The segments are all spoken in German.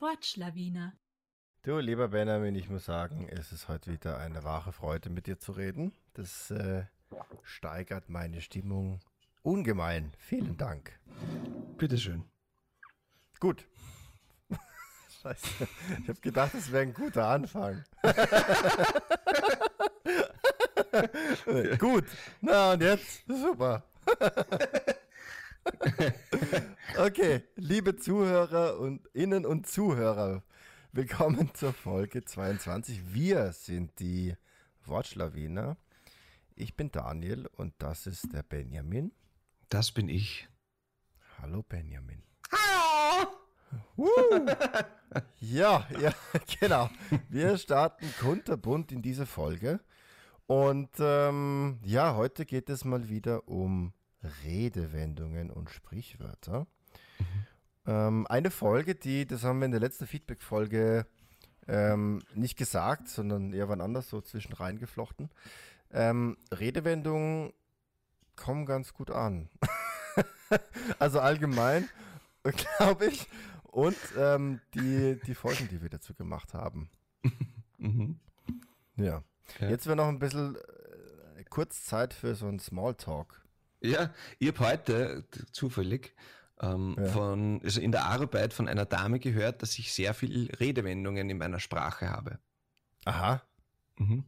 Wortschlawiner. Du, lieber Benjamin, ich muss sagen, es ist heute wieder eine wahre Freude, mit dir zu reden. Das äh, steigert meine Stimmung ungemein. Vielen Dank. Bitteschön. Gut. Scheiße. Ich habe gedacht, das wäre ein guter Anfang. Gut. Na und jetzt? Super. okay, liebe Zuhörer und Innen und Zuhörer, willkommen zur Folge 22. Wir sind die Wortschlawiner. Ich bin Daniel und das ist der Benjamin. Das bin ich. Hallo Benjamin. Hallo! Ja, ja, genau. Wir starten kunterbunt in diese Folge. Und ähm, ja, heute geht es mal wieder um Redewendungen und Sprichwörter. Ähm, eine Folge, die, das haben wir in der letzten Feedback-Folge ähm, nicht gesagt, sondern eher wann anders so zwischen reingeflochten. Ähm, Redewendungen kommen ganz gut an. also allgemein, glaube ich. Und ähm, die, die Folgen, die wir dazu gemacht haben. mhm. Ja. ja. Jetzt wäre noch ein bisschen äh, kurz Zeit für so einen Smalltalk. Ja, ich habe heute zufällig ähm, ja. von, also in der Arbeit von einer Dame gehört, dass ich sehr viel Redewendungen in meiner Sprache habe. Aha. Mhm.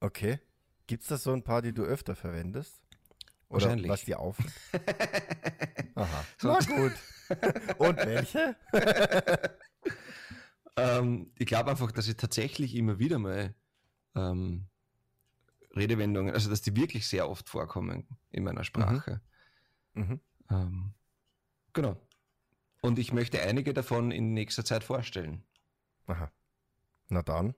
Okay. Gibt es da so ein paar, die du öfter verwendest? Oder Wahrscheinlich. was dir auf? Aha. Na gut. Und welche? ähm, ich glaube einfach, dass ich tatsächlich immer wieder mal ähm, Redewendungen, also dass die wirklich sehr oft vorkommen in meiner Sprache. Mhm. Mhm. Ähm, genau. Und ich möchte einige davon in nächster Zeit vorstellen. Aha. Na dann.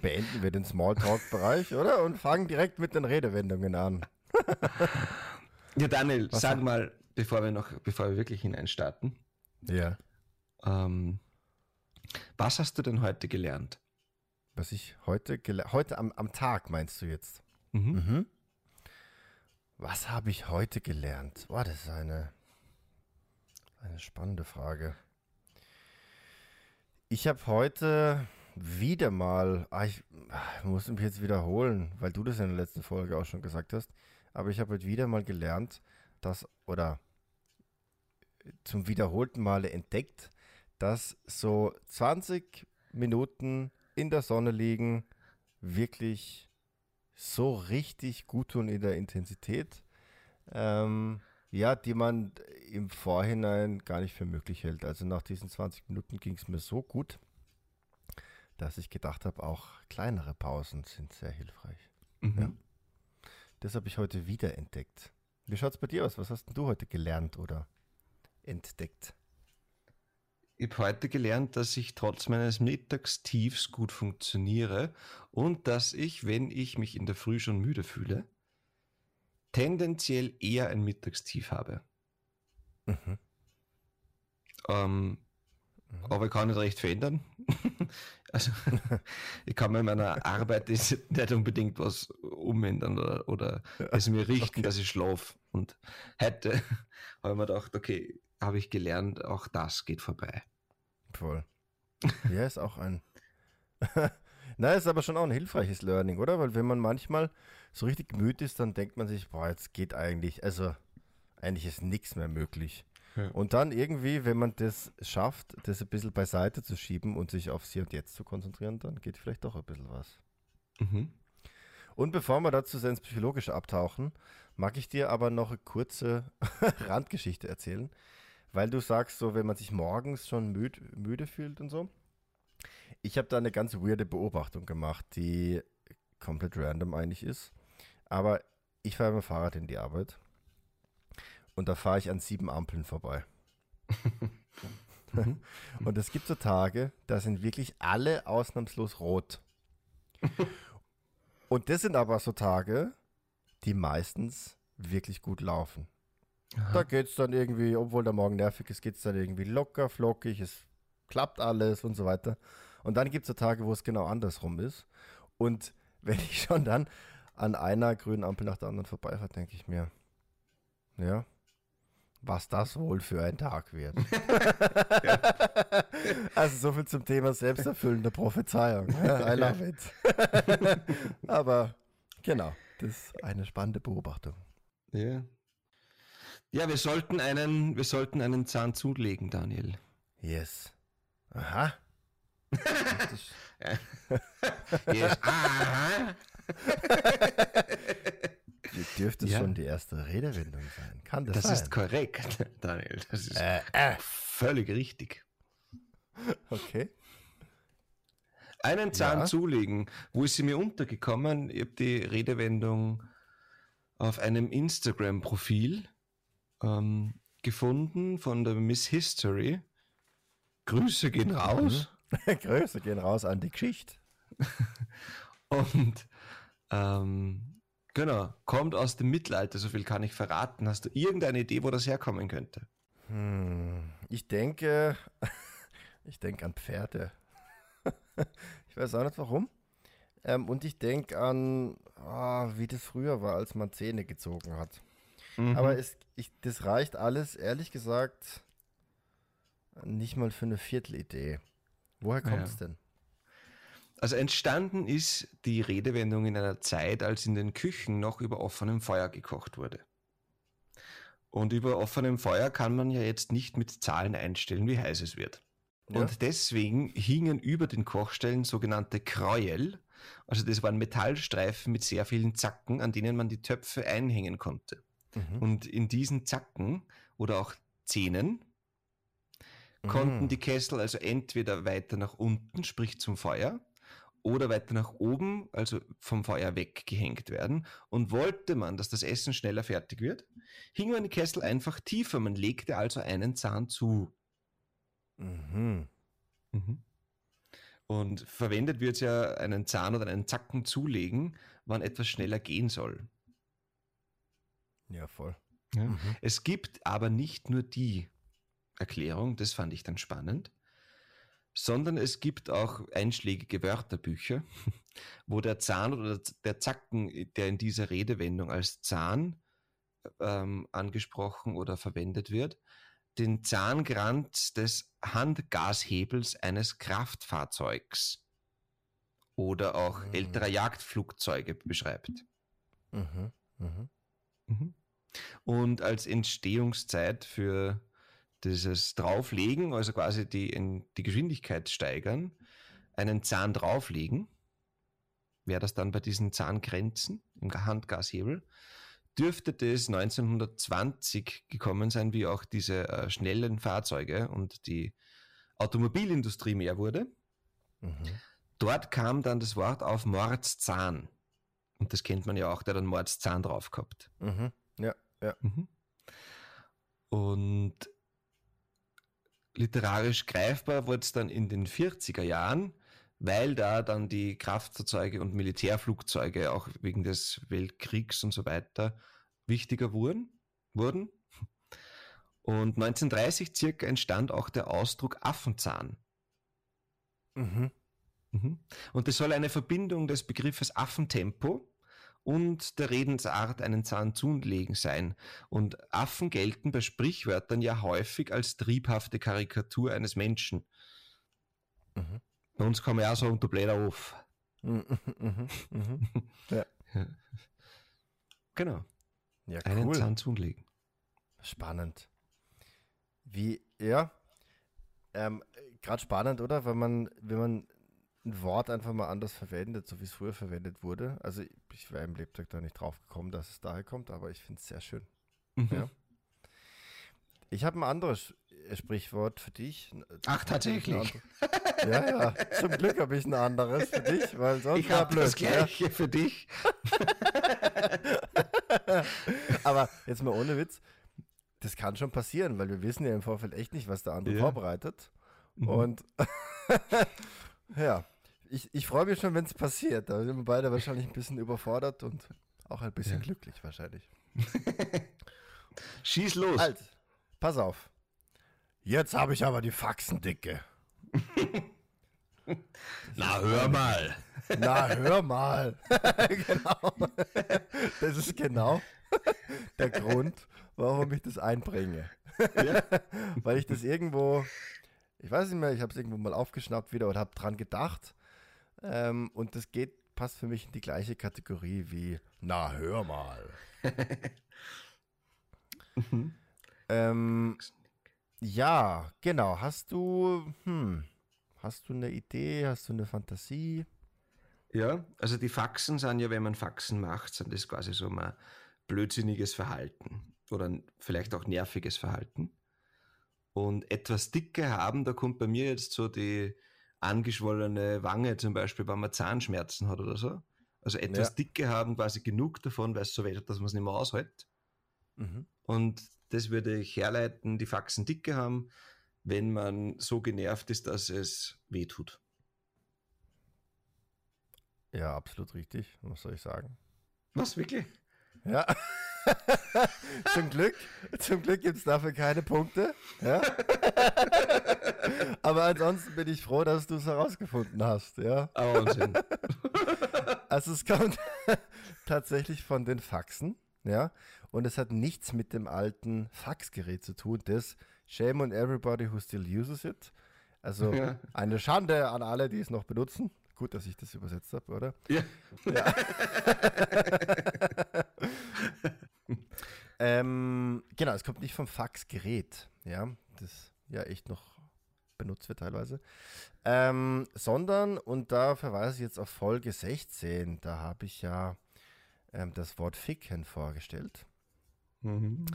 Beenden wir den Smalltalk-Bereich, oder? Und fangen direkt mit den Redewendungen an. ja, Daniel, Was sag mal, bevor wir noch, bevor wir wirklich hineinstarten. Ja. Ähm, was hast du denn heute gelernt? Was ich heute gelernt heute am, am Tag meinst du jetzt? Mhm. Mhm. Was habe ich heute gelernt? Boah, das ist eine, eine spannende Frage. Ich habe heute wieder mal, ah, ich, ich muss mich jetzt wiederholen, weil du das in der letzten Folge auch schon gesagt hast, aber ich habe heute wieder mal gelernt, dass, oder zum wiederholten Male entdeckt, dass so 20 Minuten in der Sonne liegen wirklich so richtig gut tun in der Intensität, ähm, ja, die man im Vorhinein gar nicht für möglich hält. Also nach diesen 20 Minuten ging es mir so gut, dass ich gedacht habe, auch kleinere Pausen sind sehr hilfreich. Mhm. Ja. Das habe ich heute wieder entdeckt. Wie schaut es bei dir aus? Was hast du heute gelernt oder entdeckt? Ich habe heute gelernt, dass ich trotz meines Mittagstiefs gut funktioniere und dass ich, wenn ich mich in der Früh schon müde fühle, tendenziell eher ein Mittagstief habe. Mhm. Ähm, mhm. Aber ich kann nicht recht verändern. also ich kann mir in meiner Arbeit nicht unbedingt was umändern oder, oder es mir richten, okay. dass ich schlafe. Und heute habe ich mir gedacht, okay, habe ich gelernt, auch das geht vorbei. Voll. Ja, ist auch ein. Na, ist aber schon auch ein hilfreiches Learning, oder? Weil wenn man manchmal so richtig müde ist, dann denkt man sich, boah, jetzt geht eigentlich, also eigentlich ist nichts mehr möglich. Ja. Und dann irgendwie, wenn man das schafft, das ein bisschen beiseite zu schieben und sich aufs Hier und Jetzt zu konzentrieren, dann geht vielleicht doch ein bisschen was. Mhm. Und bevor wir dazu ins Psychologische abtauchen, mag ich dir aber noch eine kurze Randgeschichte erzählen, weil du sagst, so wenn man sich morgens schon müd, müde fühlt und so. Ich habe da eine ganz weirde Beobachtung gemacht, die komplett random eigentlich ist. Aber ich fahre mit dem Fahrrad in die Arbeit und da fahre ich an sieben Ampeln vorbei. und es gibt so Tage, da sind wirklich alle ausnahmslos rot. Und das sind aber so Tage, die meistens wirklich gut laufen. Aha. Da geht es dann irgendwie, obwohl der Morgen nervig ist, geht es dann irgendwie locker, flockig, es klappt alles und so weiter. Und dann gibt es so Tage, wo es genau andersrum ist. Und wenn ich schon dann an einer grünen Ampel nach der anderen vorbeifahre, denke ich mir, ja, was das wohl für ein Tag wird. also so viel zum Thema selbsterfüllende Prophezeiung. I love it. Aber genau, das ist eine spannende Beobachtung. Ja. Ja, wir sollten einen, wir sollten einen Zahn zulegen, Daniel. Yes. Aha. yes. Aha. Dürfte ja. schon die erste Redewendung sein. Kann das, das sein? Das ist korrekt, Daniel. Das ist äh, äh. völlig richtig. Okay. Einen Zahn ja. zulegen. Wo ist sie mir untergekommen? Ich habe die Redewendung auf einem Instagram-Profil ähm, gefunden von der Miss History. Grüße gehen raus. Grüße gehen raus an die Geschichte. Und ähm, genau, kommt aus dem Mittelalter, so viel kann ich verraten. Hast du irgendeine Idee, wo das herkommen könnte? Hm, ich denke, ich denke an Pferde. ich weiß auch nicht warum. Ähm, und ich denke an, oh, wie das früher war, als man Zähne gezogen hat. Mhm. Aber es, ich, das reicht alles, ehrlich gesagt, nicht mal für eine Viertelidee. Woher kommt es ja. denn? Also entstanden ist die Redewendung in einer Zeit, als in den Küchen noch über offenem Feuer gekocht wurde. Und über offenem Feuer kann man ja jetzt nicht mit Zahlen einstellen, wie heiß es wird. Ja. Und deswegen hingen über den Kochstellen sogenannte Kräuel, also das waren Metallstreifen mit sehr vielen Zacken, an denen man die Töpfe einhängen konnte. Mhm. Und in diesen Zacken oder auch Zähnen konnten mhm. die Kessel also entweder weiter nach unten, sprich zum Feuer, oder weiter nach oben, also vom Feuer weggehängt werden. Und wollte man, dass das Essen schneller fertig wird, hing man die Kessel einfach tiefer. Man legte also einen Zahn zu. Mhm. Mhm. Und verwendet wird ja einen Zahn oder einen Zacken zulegen, wann etwas schneller gehen soll. Ja, voll. Ja. Mhm. Es gibt aber nicht nur die Erklärung, das fand ich dann spannend, sondern es gibt auch einschlägige Wörterbücher, wo der Zahn oder der Zacken, der in dieser Redewendung als Zahn ähm, angesprochen oder verwendet wird, den Zahngranz des Handgashebels eines Kraftfahrzeugs oder auch mhm. älterer Jagdflugzeuge beschreibt. Mhm. Mhm. mhm. Und als Entstehungszeit für dieses Drauflegen, also quasi die, die Geschwindigkeit steigern, einen Zahn drauflegen, wäre das dann bei diesen Zahngrenzen im Handgashebel, dürfte das 1920 gekommen sein, wie auch diese äh, schnellen Fahrzeuge und die Automobilindustrie mehr wurde. Mhm. Dort kam dann das Wort auf Mordszahn. Und das kennt man ja auch, der dann Mordszahn drauf gehabt. Mhm. Ja, ja. Mhm. Und literarisch greifbar wurde es dann in den 40er Jahren, weil da dann die Kraftfahrzeuge und Militärflugzeuge auch wegen des Weltkriegs und so weiter wichtiger wurden. wurden. Und 1930 circa entstand auch der Ausdruck Affenzahn. Mhm. Mhm. Und das soll eine Verbindung des Begriffes Affentempo und der Redensart einen Zahn zulegen sein. Und Affen gelten bei Sprichwörtern ja häufig als triebhafte Karikatur eines Menschen. Mhm. Bei uns kommen ja auch so unter Bläder auf. Mhm, mhm, mhm, ja. Genau. Ja, cool. Einen Zahn zulegen. Spannend. Wie, ja, ähm, gerade spannend, oder? Wenn man, wenn man ein Wort einfach mal anders verwendet, so wie es früher verwendet wurde. Also ich wäre im Lebtag da nicht drauf gekommen, dass es daher kommt, aber ich finde es sehr schön. Mhm. Ja. Ich habe ein anderes äh, Sprichwort für dich. Ach, tatsächlich. Ja, ja. Zum Glück habe ich ein anderes für dich, weil sonst ich habe das gleiche ja. für dich. aber jetzt mal ohne Witz, das kann schon passieren, weil wir wissen ja im Vorfeld echt nicht, was der andere ja. vorbereitet. Mhm. Und ja, ich, ich freue mich schon, wenn es passiert. Da sind wir beide wahrscheinlich ein bisschen überfordert und auch ein bisschen ja. glücklich wahrscheinlich. Schieß los. Halt, pass auf. Jetzt habe ich aber die Faxendicke. Na, hör mal. Na, hör mal. genau. Das ist genau der Grund, warum ich das einbringe. Ja. Weil ich das irgendwo, ich weiß nicht mehr, ich habe es irgendwo mal aufgeschnappt wieder und habe dran gedacht. Ähm, und das geht, passt für mich in die gleiche Kategorie wie, na, hör mal. mhm. ähm, ja, genau. Hast du, hm, hast du eine Idee, hast du eine Fantasie? Ja, also die Faxen sind ja, wenn man Faxen macht, sind das quasi so ein blödsinniges Verhalten oder vielleicht auch nerviges Verhalten. Und etwas dicke haben, da kommt bei mir jetzt so die angeschwollene Wange zum Beispiel, wenn man Zahnschmerzen hat oder so. Also etwas ja. dicke haben, quasi genug davon, weil es so weh dass man es nicht mehr aushält. Mhm. Und das würde ich herleiten, die Faxen dicke haben, wenn man so genervt ist, dass es weh tut. Ja, absolut richtig. Was soll ich sagen? Was, wirklich? Ja. zum Glück, zum Glück gibt es dafür keine Punkte. Ja? Aber ansonsten bin ich froh, dass du es herausgefunden hast. Ja? Oh, Wahnsinn. also es kommt tatsächlich von den Faxen. Ja? Und es hat nichts mit dem alten Faxgerät zu tun, das Shame on everybody who still uses it. Also ja. eine Schande an alle, die es noch benutzen. Gut, dass ich das übersetzt habe, oder? Ja. ja. ähm, genau, es kommt nicht vom Faxgerät, ja, das ja echt noch benutzt wird teilweise, ähm, sondern, und da verweise ich jetzt auf Folge 16, da habe ich ja ähm, das Wort Ficken vorgestellt. Mhm.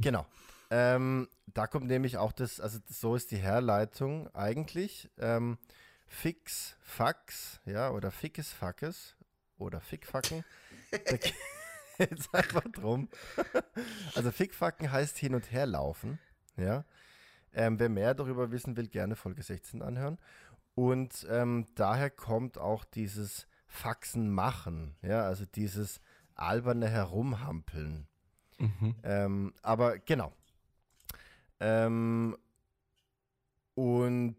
Genau. Ähm, da kommt nämlich auch das, also so ist die Herleitung eigentlich. Ähm, Fix, Fax, ja, oder Fickes, Fackes oder Fickfacken. da geht es einfach drum. also Fickfacken heißt hin und her laufen, ja. Ähm, wer mehr darüber wissen will, gerne Folge 16 anhören. Und ähm, daher kommt auch dieses Faxen machen, ja, also dieses alberne Herumhampeln. Mhm. Ähm, aber genau. Ähm, und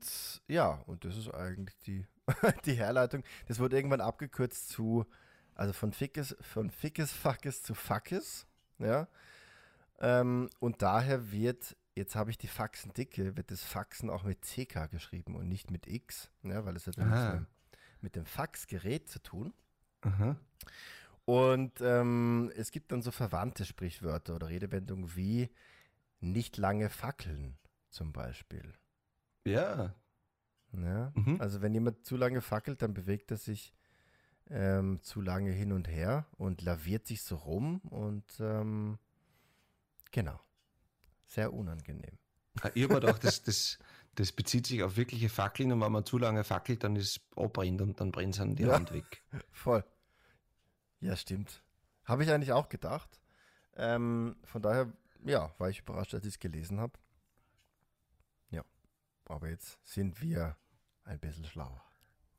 ja, und das ist eigentlich die, die Herleitung. Das wurde irgendwann abgekürzt zu, also von Fickes, von Fickes Fackes zu Fackes. Ja. Ähm, und daher wird, jetzt habe ich die Faxen dicke, wird das Faxen auch mit CK geschrieben und nicht mit X, ja, weil es hat mit, mit dem Faxgerät zu tun. Aha. Und ähm, es gibt dann so verwandte Sprichwörter oder Redewendungen wie nicht lange fackeln zum Beispiel. Ja. ja mhm. Also wenn jemand zu lange fackelt, dann bewegt er sich ähm, zu lange hin und her und laviert sich so rum und ähm, genau. Sehr unangenehm. Ich habe doch, das, das, das bezieht sich auf wirkliche Fackeln und wenn man zu lange fackelt, dann ist es abbrennt und dann brennt es die ja, Hand weg. Voll. Ja, stimmt. Habe ich eigentlich auch gedacht. Ähm, von daher, ja, war ich überrascht, als ich es gelesen habe. Ja, aber jetzt sind wir ein bisschen schlauer.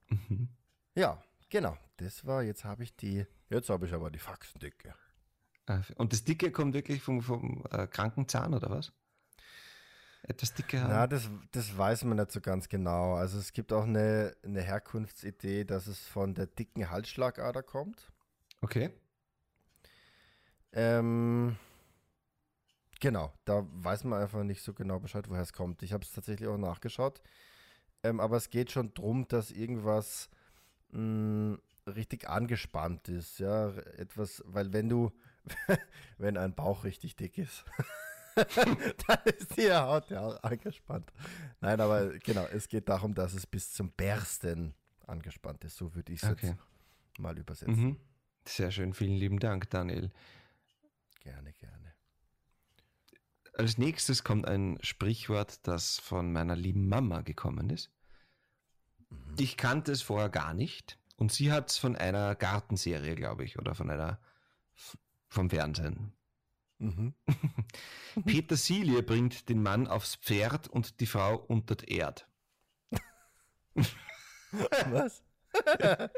Mhm. Ja, genau. Das war, jetzt habe ich die, jetzt habe ich aber die Faxendicke. Ah, und das Dicke kommt wirklich vom, vom äh, kranken Zahn oder was? Etwas dicke haben? Ja, das, das weiß man nicht so ganz genau. Also es gibt auch eine, eine Herkunftsidee, dass es von der dicken Halsschlagader kommt. Okay. Ähm, genau, da weiß man einfach nicht so genau Bescheid, woher es kommt. Ich habe es tatsächlich auch nachgeschaut. Ähm, aber es geht schon darum, dass irgendwas mh, mm, richtig angespannt ist. Ja, etwas, weil wenn du, wenn ein Bauch richtig dick ist, dann ist die Haut ja auch angespannt. Nein, aber genau, es geht darum, dass es bis zum Bersten angespannt ist. So würde ich es okay. jetzt mal übersetzen. Mhm. Sehr schön, vielen lieben Dank, Daniel. Gerne, gerne. Als nächstes kommt ein Sprichwort, das von meiner lieben Mama gekommen ist. Mhm. Ich kannte es vorher gar nicht und sie hat es von einer Gartenserie, glaube ich, oder von einer vom Fernsehen. Mhm. Petersilie bringt den Mann aufs Pferd und die Frau unter die Erde. Was?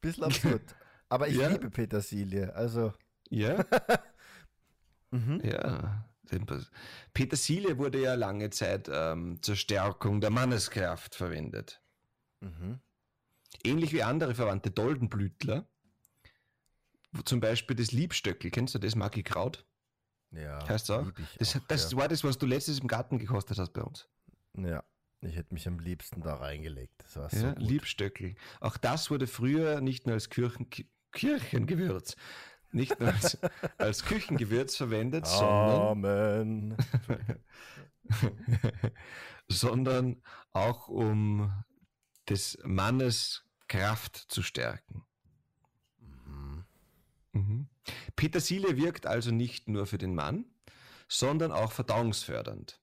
Bisschen absurd. Aber ich ja. liebe Petersilie. Also. Ja. mhm. Ja. Petersilie wurde ja lange Zeit ähm, zur Stärkung der Manneskraft verwendet. Mhm. Ähnlich wie andere verwandte Doldenblütler. Zum Beispiel das Liebstöckel, kennst du das Magikraut? Ja. Heißt auch? Das, auch, das ja. war das, was du letztes im Garten gekostet hast bei uns. Ja. Ich hätte mich am liebsten da reingelegt. Das war ja, so Liebstöckel. Auch das wurde früher nicht nur als Kirchen, Kirchengewürz, nicht nur als, als Küchengewürz verwendet, sondern, sondern auch um des Mannes Kraft zu stärken. Mhm. Mhm. Petersilie wirkt also nicht nur für den Mann, sondern auch verdauungsfördernd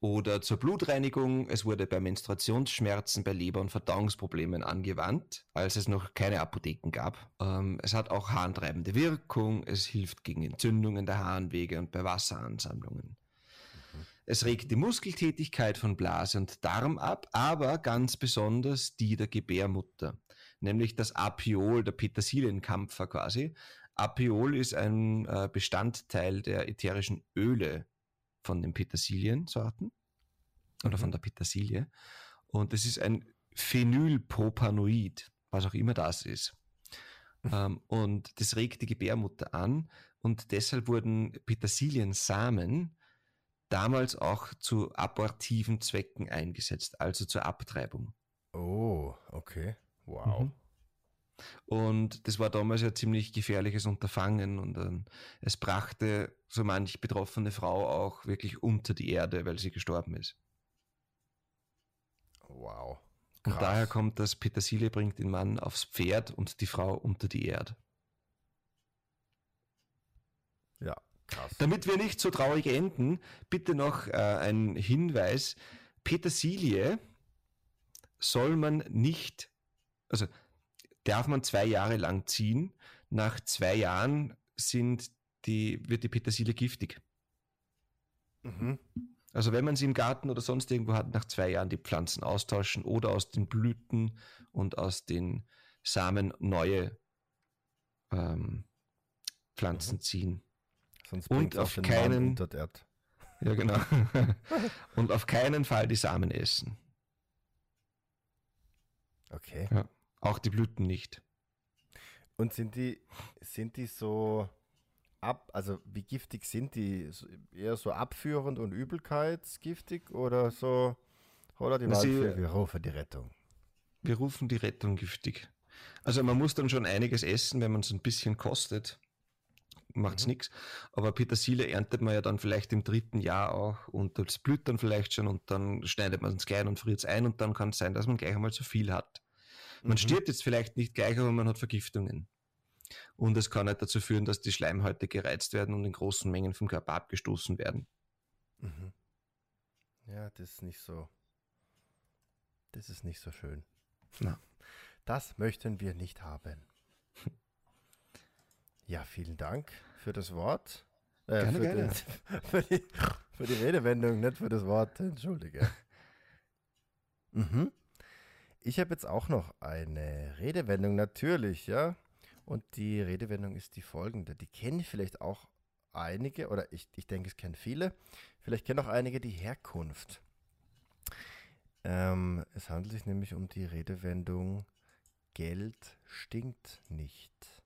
oder zur Blutreinigung. Es wurde bei Menstruationsschmerzen, bei Leber- und Verdauungsproblemen angewandt, als es noch keine Apotheken gab. Ähm, es hat auch harntreibende Wirkung. Es hilft gegen Entzündungen der Harnwege und bei Wasseransammlungen. Es regt die Muskeltätigkeit von Blase und Darm ab, aber ganz besonders die der Gebärmutter, nämlich das Apiol, der Petersilienkampfer quasi. Apiol ist ein äh, Bestandteil der ätherischen Öle von den Petersiliensorten oder von mhm. der Petersilie. Und es ist ein Phenylpropanoid, was auch immer das ist. Mhm. Ähm, und das regt die Gebärmutter an und deshalb wurden Petersiliensamen damals auch zu abortiven Zwecken eingesetzt, also zur Abtreibung. Oh, okay. Wow. Mhm. Und das war damals ein ziemlich gefährliches Unterfangen und ähm, es brachte so manch betroffene Frau auch wirklich unter die Erde, weil sie gestorben ist. Wow. Krass. Und daher kommt das Petersilie bringt den Mann aufs Pferd und die Frau unter die Erde. Ja, krass. Damit wir nicht so traurig enden, bitte noch äh, ein Hinweis. Petersilie soll man nicht, also darf man zwei Jahre lang ziehen. Nach zwei Jahren sind die, wird die Petersilie giftig. Mhm. Also wenn man sie im Garten oder sonst irgendwo hat, nach zwei Jahren die Pflanzen austauschen oder aus den Blüten und aus den Samen neue ähm, Pflanzen mhm. ziehen. Sonst und auf keinen ja genau und auf keinen Fall die Samen essen. Okay. Ja. Auch die Blüten nicht. Und sind die, sind die so ab, also wie giftig sind die? Eher so abführend und übelkeitsgiftig oder so? Oder die Sie, wir rufen die Rettung. Wir rufen die Rettung giftig. Also man muss dann schon einiges essen, wenn man es ein bisschen kostet. Macht's mhm. nichts. Aber Petersilie erntet man ja dann vielleicht im dritten Jahr auch und das blüht dann vielleicht schon und dann schneidet man es klein und friert es ein und dann kann es sein, dass man gleich einmal zu viel hat. Man mhm. stirbt jetzt vielleicht nicht gleich, aber man hat Vergiftungen. Und es kann halt dazu führen, dass die Schleimhäute gereizt werden und in großen Mengen vom Körper abgestoßen werden. Mhm. Ja, das ist nicht so. Das ist nicht so schön. Na. Das möchten wir nicht haben. Ja, vielen Dank für das Wort. Äh, gerne, für, gerne. Den, für, die, für die Redewendung, nicht für das Wort. Entschuldige. mhm. Ich habe jetzt auch noch eine Redewendung, natürlich, ja. Und die Redewendung ist die folgende. Die kennen vielleicht auch einige, oder ich, ich denke, es kennen viele. Vielleicht kennen auch einige die Herkunft. Ähm, es handelt sich nämlich um die Redewendung Geld stinkt nicht.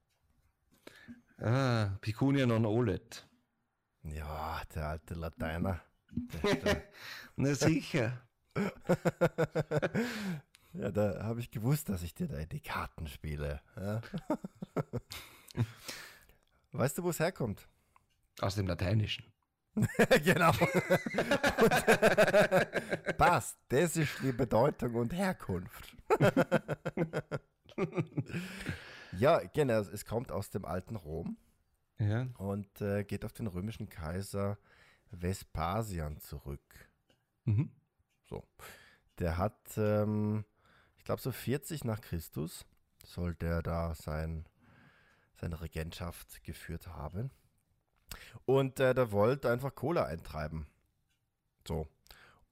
Ah, Picunia non olet. Ja, der alte Lateiner. Na sicher. Ja, da habe ich gewusst, dass ich dir da die Karten spiele. Ja. weißt du, wo es herkommt? Aus dem Lateinischen. genau. passt. Das ist die Bedeutung und Herkunft. ja, genau. Es kommt aus dem alten Rom. Ja. Und äh, geht auf den römischen Kaiser Vespasian zurück. Mhm. So. Der hat ähm, glaube so 40 nach Christus sollte er da sein, seine Regentschaft geführt haben. Und äh, der wollte einfach Cola eintreiben. So.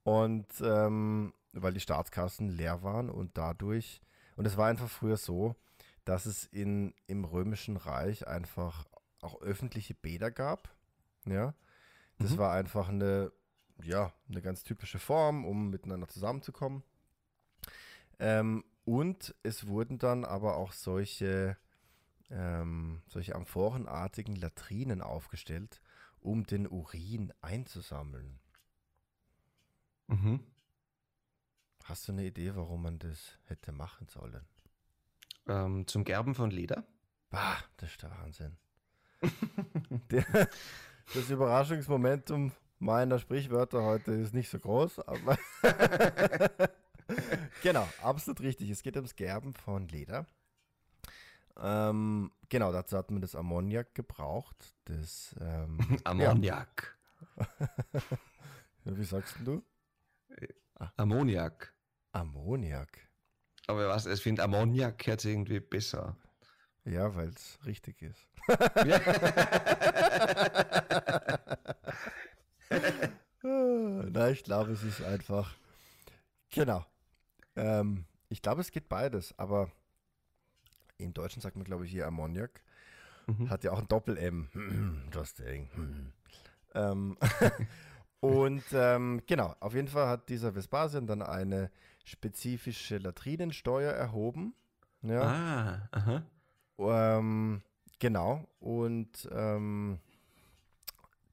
Und ähm, weil die Staatskassen leer waren und dadurch, und es war einfach früher so, dass es in, im Römischen Reich einfach auch öffentliche Bäder gab. Ja, das Mhm. war einfach eine, ja, eine ganz typische Form, um miteinander zusammenzukommen. Ähm, und es wurden dann aber auch solche, ähm, solche amphorenartigen Latrinen aufgestellt, um den Urin einzusammeln. Mhm. Hast du eine Idee, warum man das hätte machen sollen? Ähm, zum Gerben von Leder. Bah, das ist der Wahnsinn. der, das Überraschungsmomentum meiner Sprichwörter heute ist nicht so groß, aber genau, absolut richtig. Es geht ums Gerben von Leder. Ähm, genau, dazu hat man das Ammoniak gebraucht. Das, ähm, Ammoniak. wie sagst du? Ammoniak. Ammoniak. Aber was, ich finde Ammoniak sich irgendwie besser. Ja, weil es richtig ist. Na, ich glaube, es ist einfach. Genau. Ähm, ich glaube, es geht beides, aber im Deutschen sagt man, glaube ich, hier Ammoniak. Mhm. Hat ja auch ein Doppel-M. Just saying. ähm, und ähm, genau, auf jeden Fall hat dieser Vespasian dann eine spezifische Latrinensteuer erhoben. Ja. Ah, aha. Ähm, genau. Und ähm,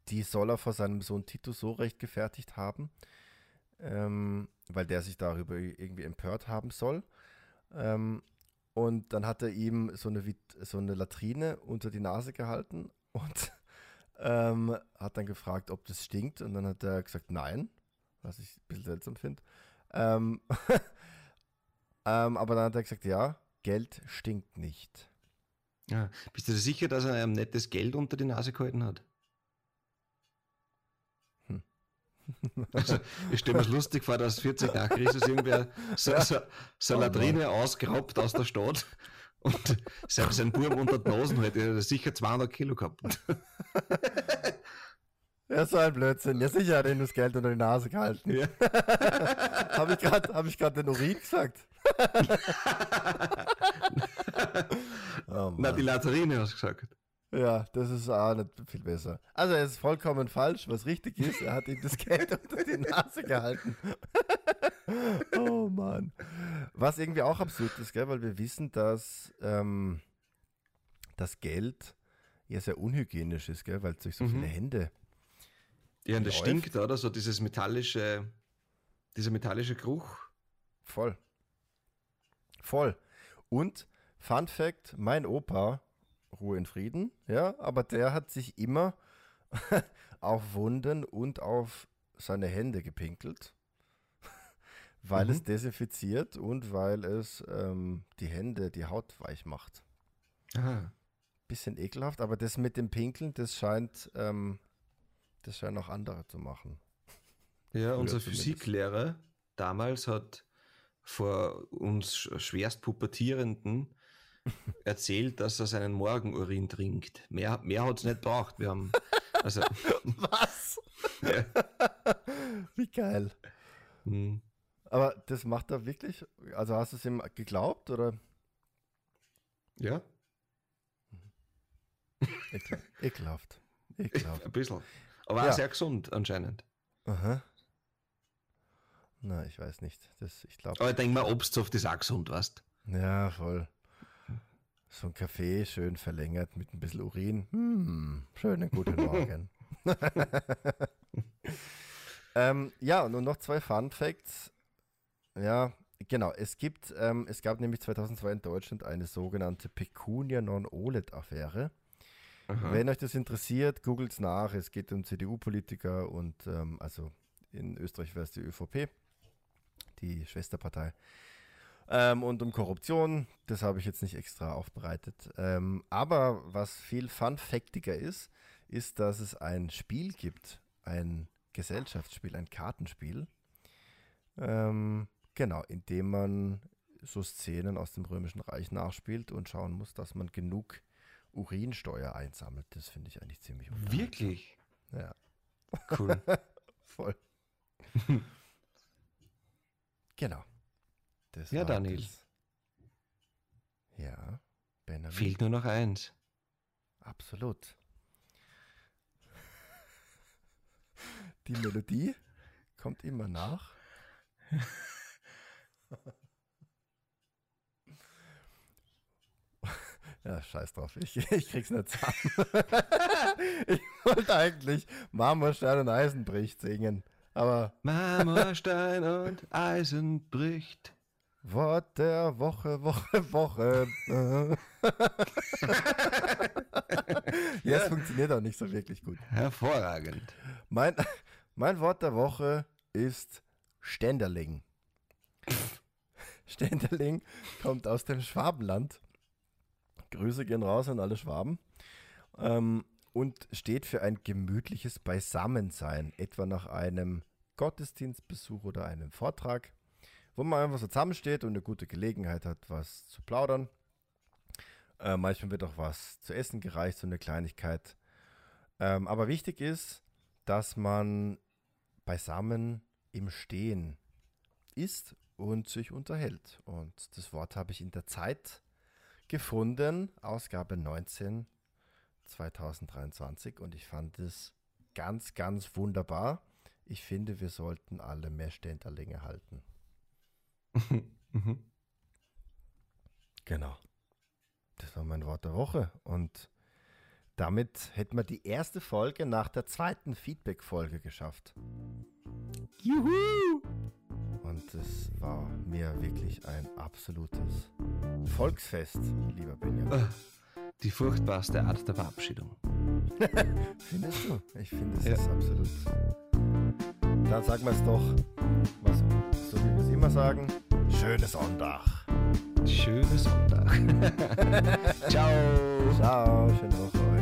die soll er vor seinem Sohn Titus so rechtgefertigt haben, ähm, weil der sich darüber irgendwie empört haben soll. Ähm, und dann hat er ihm so eine, so eine Latrine unter die Nase gehalten und ähm, hat dann gefragt, ob das stinkt. Und dann hat er gesagt, nein, was ich ein bisschen seltsam finde. Ähm, ähm, aber dann hat er gesagt, ja, Geld stinkt nicht. Ja. Bist du sicher, dass er einem nettes Geld unter die Nase gehalten hat? Hm. Also, ich stelle mir es lustig vor, dass 40 nach Christus irgendwer so, so, so eine Oh Latrine ausgeraubt aus der Stadt und sein, sein Burm unter die Nase hätte er sicher 200 Kilo gehabt. Ja, so ein Blödsinn. Ja, sicher hat er ihm das Geld unter die Nase gehalten. Ja. Habe ich gerade hab ich grad den Urin gesagt? oh Na, die. Latrine hast du gesagt. Ja, das ist auch nicht viel besser. Also, er ist vollkommen falsch. Was richtig ist, er hat ihm das Geld unter die Nase gehalten. oh Mann. Was irgendwie auch absurd ist, gell? weil wir wissen, dass ähm, das Geld ja sehr unhygienisch ist, gell? weil es durch so Mhm. viele Hände Ja, und das Läuft. stinkt, oder? So dieses metallische, dieser metallische Geruch. Voll. Voll. Und Fun Fact: Mein Opa, Ruhe in Frieden, ja, aber der hat sich immer auf Wunden und auf seine Hände gepinkelt, weil Mhm. es desinfiziert und weil es ähm, die Hände, die Haut weich macht. Aha. Bisschen ekelhaft, aber das mit dem Pinkeln, das scheint, ähm, das scheinen auch andere zu machen. Ja, unser. Physiklehrer damals hat vor uns sch- schwerst Pubertierenden erzählt, dass er seinen Morgenurin trinkt. Mehr, mehr hat es nicht braucht. Wir haben, also, Was? ja, Wie geil. hm, Aber das macht er wirklich? Also hast du es ihm geglaubt oder? ja, ekelhaft. Ekelhaft. ein bisschen. Aber Ja. auch sehr gesund anscheinend. Aha. Na, ich weiß nicht. Das, ich glaube. Aber ich denke mal, Obstsaft ist auch gesund, weißt Ja, voll. So ein Kaffee, schön verlängert mit ein bisschen Urin. Hm, schönen guten Morgen. ähm, ja, und noch zwei Fun Facts. Ja, genau. Es gibt, ähm, es gab nämlich 2002 in Deutschland eine sogenannte Pecunia Non-OLED-Affäre. Wenn euch das interessiert, googelt's nach. Es geht um CDU-Politiker und ähm, also in Österreich wäre es die ÖVP, die Schwesterpartei. Ähm, und um Korruption, das habe ich jetzt nicht extra aufbereitet. Ähm, aber was viel fun-factiger ist, ist, dass es ein Spiel gibt, ein Gesellschaftsspiel, ein Kartenspiel. Ähm, genau, in dem man so Szenen aus dem Römischen Reich nachspielt und schauen muss, dass man genug Urinsteuer einsammelt. Das finde ich eigentlich ziemlich. Wirklich? Ja, Cool. voll. genau. Das Ja, war Daniel. Ja, Benjamin. Fehlt nur noch eins. absolut. Die Melodie kommt immer nach. Ja, scheiß drauf. Ich, ich krieg's nicht zusammen. ich wollte eigentlich Marmorstein und Eisen bricht singen. Aber. Marmorstein und Eisen bricht. Wort der Woche, Woche, Woche. ja, es funktioniert auch nicht so wirklich gut. Hervorragend. Mein, mein Wort der Woche ist Ständerling. Ständerling kommt aus dem Schwabenland. Grüße gehen raus an alle Schwaben. Ähm, und steht für ein gemütliches Beisammensein, etwa nach einem Gottesdienstbesuch oder einem Vortrag wo man einfach so zusammensteht und eine gute Gelegenheit hat, was zu plaudern. Äh, manchmal wird auch was zu essen gereicht, so eine Kleinigkeit. Ähm, aber wichtig ist, dass man beisammen im Stehen ist und sich unterhält. Und das Wort habe ich in der Zeit gefunden, Ausgabe 19 2023. Und ich fand es ganz, ganz wunderbar. Ich finde, wir sollten alle mehr Ständerlinge halten. Mhm. Genau. Das war mein Wort der Woche. Und damit hätten wir die erste Folge nach der zweiten Feedback-Folge geschafft. Juhu! Und es war mir wirklich ein absolutes Volksfest, lieber Benjamin. Ah, die furchtbarste Art der Verabschiedung. Findest du? Ich finde es ja. ist absolut. Dann sagen wir es doch, was, so wie wir es immer sagen. Schönes Sonntag. Schönes Sonntag. Ciao. Ciao, schöne Woche.